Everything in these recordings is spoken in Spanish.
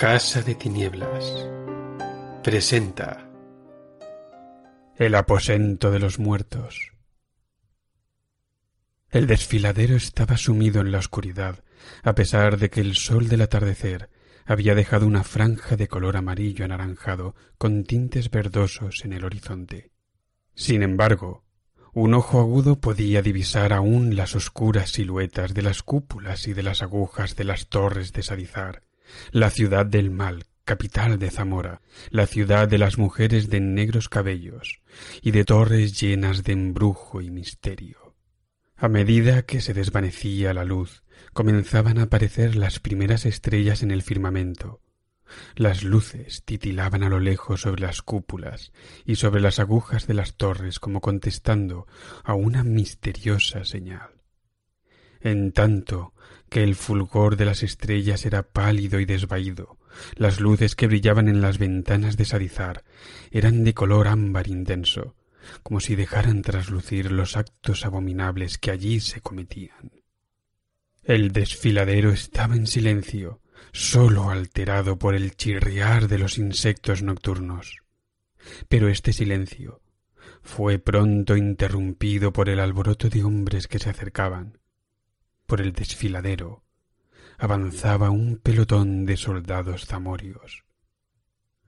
Casa de Tinieblas presenta El aposento de los muertos. El desfiladero estaba sumido en la oscuridad, a pesar de que el sol del atardecer había dejado una franja de color amarillo anaranjado con tintes verdosos en el horizonte. Sin embargo, un ojo agudo podía divisar aún las oscuras siluetas de las cúpulas y de las agujas de las torres de Sadizar, la ciudad del mal, capital de Zamora, la ciudad de las mujeres de negros cabellos y de torres llenas de embrujo y misterio. A medida que se desvanecía la luz, comenzaban a aparecer las primeras estrellas en el firmamento. Las luces titilaban a lo lejos sobre las cúpulas y sobre las agujas de las torres como contestando a una misteriosa señal. En tanto que el fulgor de las estrellas era pálido y desvaído, las luces que brillaban en las ventanas de Sarizar eran de color ámbar intenso, como si dejaran traslucir los actos abominables que allí se cometían. El desfiladero estaba en silencio, sólo alterado por el chirriar de los insectos nocturnos. Pero este silencio fue pronto interrumpido por el alboroto de hombres que se acercaban. Por el desfiladero avanzaba un pelotón de soldados zamorios.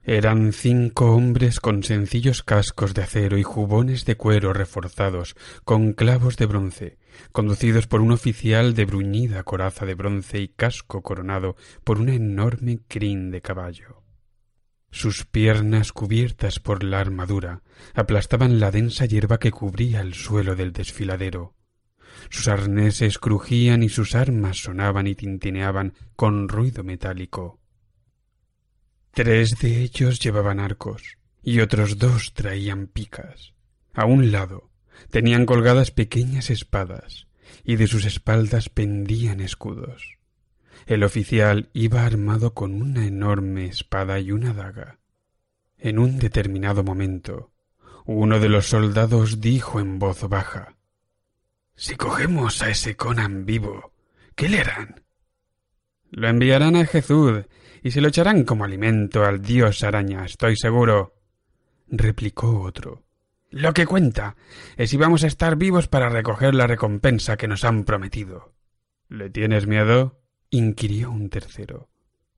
Eran cinco hombres con sencillos cascos de acero y jubones de cuero reforzados con clavos de bronce, conducidos por un oficial de bruñida coraza de bronce y casco coronado por una enorme crin de caballo. Sus piernas cubiertas por la armadura aplastaban la densa hierba que cubría el suelo del desfiladero. Sus arneses crujían y sus armas sonaban y tintineaban con ruido metálico. Tres de ellos llevaban arcos y otros dos traían picas. A un lado tenían colgadas pequeñas espadas y de sus espaldas pendían escudos. El oficial iba armado con una enorme espada y una daga. En un determinado momento, uno de los soldados dijo en voz baja Si cogemos a ese Conan vivo, ¿qué le harán? Lo enviarán a Jesús y se lo echarán como alimento al dios araña, estoy seguro. replicó otro. Lo que cuenta es si vamos a estar vivos para recoger la recompensa que nos han prometido. ¿Le tienes miedo? inquirió un tercero.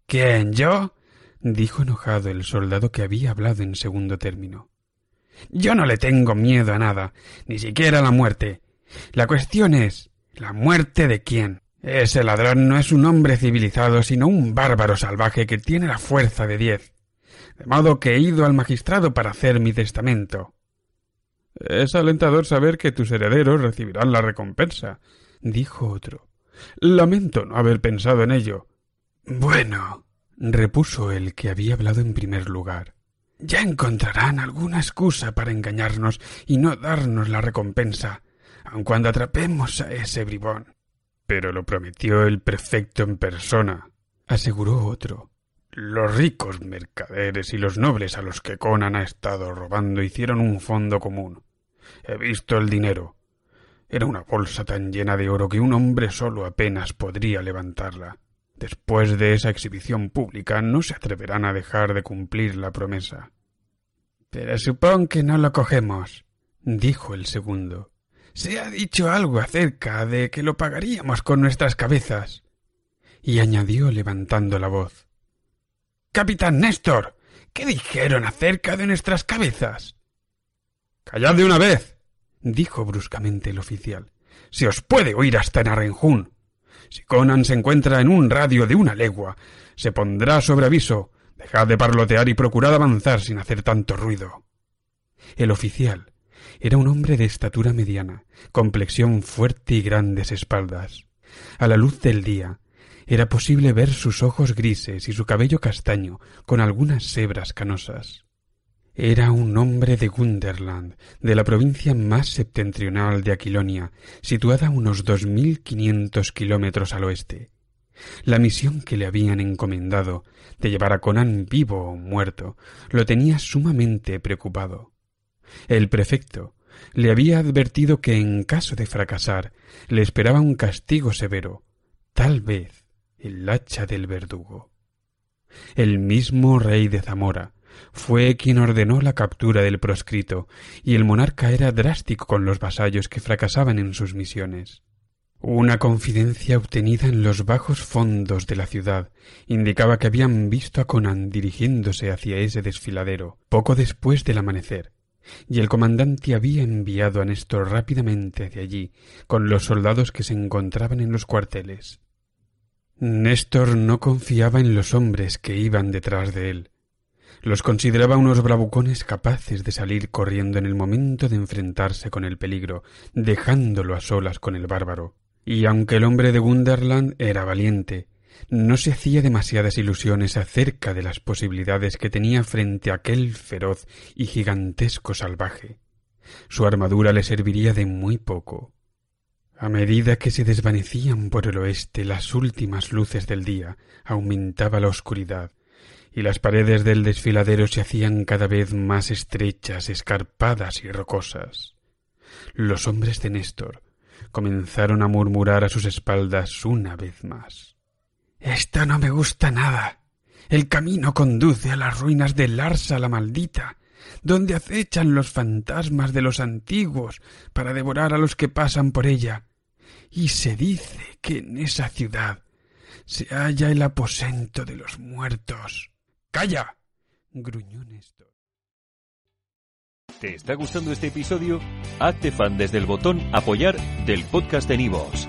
¿Quién, yo? dijo enojado el soldado que había hablado en segundo término. Yo no le tengo miedo a nada, ni siquiera a la muerte. La cuestión es ¿la muerte de quién? Ese ladrón no es un hombre civilizado, sino un bárbaro salvaje que tiene la fuerza de diez. De modo que he ido al magistrado para hacer mi testamento. Es alentador saber que tus herederos recibirán la recompensa, dijo otro. Lamento no haber pensado en ello. Bueno, repuso el que había hablado en primer lugar. Ya encontrarán alguna excusa para engañarnos y no darnos la recompensa, aun cuando atrapemos a ese bribón. Pero lo prometió el prefecto en persona, aseguró otro. Los ricos mercaderes y los nobles a los que Conan ha estado robando hicieron un fondo común. He visto el dinero. Era una bolsa tan llena de oro que un hombre solo apenas podría levantarla. Después de esa exhibición pública no se atreverán a dejar de cumplir la promesa. Pero supón que no lo cogemos, dijo el segundo. Se ha dicho algo acerca de que lo pagaríamos con nuestras cabezas. Y añadió levantando la voz. Capitán Néstor. ¿Qué dijeron acerca de nuestras cabezas? Callad de una vez. dijo bruscamente el oficial. Se os puede oír hasta en Arrenjún. Si Conan se encuentra en un radio de una legua, se pondrá sobre aviso. Dejad de parlotear y procurad avanzar sin hacer tanto ruido. El oficial, era un hombre de estatura mediana, complexión fuerte y grandes espaldas. A la luz del día era posible ver sus ojos grises y su cabello castaño con algunas hebras canosas. Era un hombre de Gunderland, de la provincia más septentrional de Aquilonia, situada a unos dos mil quinientos kilómetros al oeste. La misión que le habían encomendado de llevar a Conan vivo o muerto lo tenía sumamente preocupado. El prefecto le había advertido que en caso de fracasar le esperaba un castigo severo, tal vez el hacha del verdugo. el mismo rey de Zamora, fue quien ordenó la captura del proscrito, y el monarca era drástico con los vasallos que fracasaban en sus misiones. Una confidencia obtenida en los bajos fondos de la ciudad indicaba que habían visto a Conan dirigiéndose hacia ese desfiladero poco después del amanecer, y el comandante había enviado a Néstor rápidamente hacia allí con los soldados que se encontraban en los cuarteles. Néstor no confiaba en los hombres que iban detrás de él. Los consideraba unos bravucones capaces de salir corriendo en el momento de enfrentarse con el peligro, dejándolo a solas con el bárbaro. Y aunque el hombre de Gunderland era valiente, no se hacía demasiadas ilusiones acerca de las posibilidades que tenía frente a aquel feroz y gigantesco salvaje. Su armadura le serviría de muy poco. A medida que se desvanecían por el oeste las últimas luces del día, aumentaba la oscuridad, y las paredes del desfiladero se hacían cada vez más estrechas, escarpadas y rocosas. Los hombres de Néstor, comenzaron a murmurar a sus espaldas una vez más. Esta no me gusta nada. El camino conduce a las ruinas de Larsa la maldita, donde acechan los fantasmas de los antiguos para devorar a los que pasan por ella. Y se dice que en esa ciudad se halla el aposento de los muertos. ¡Calla! gruñó Néstor. ¿Te está gustando este episodio? Hazte fan desde el botón Apoyar del podcast de Nivos.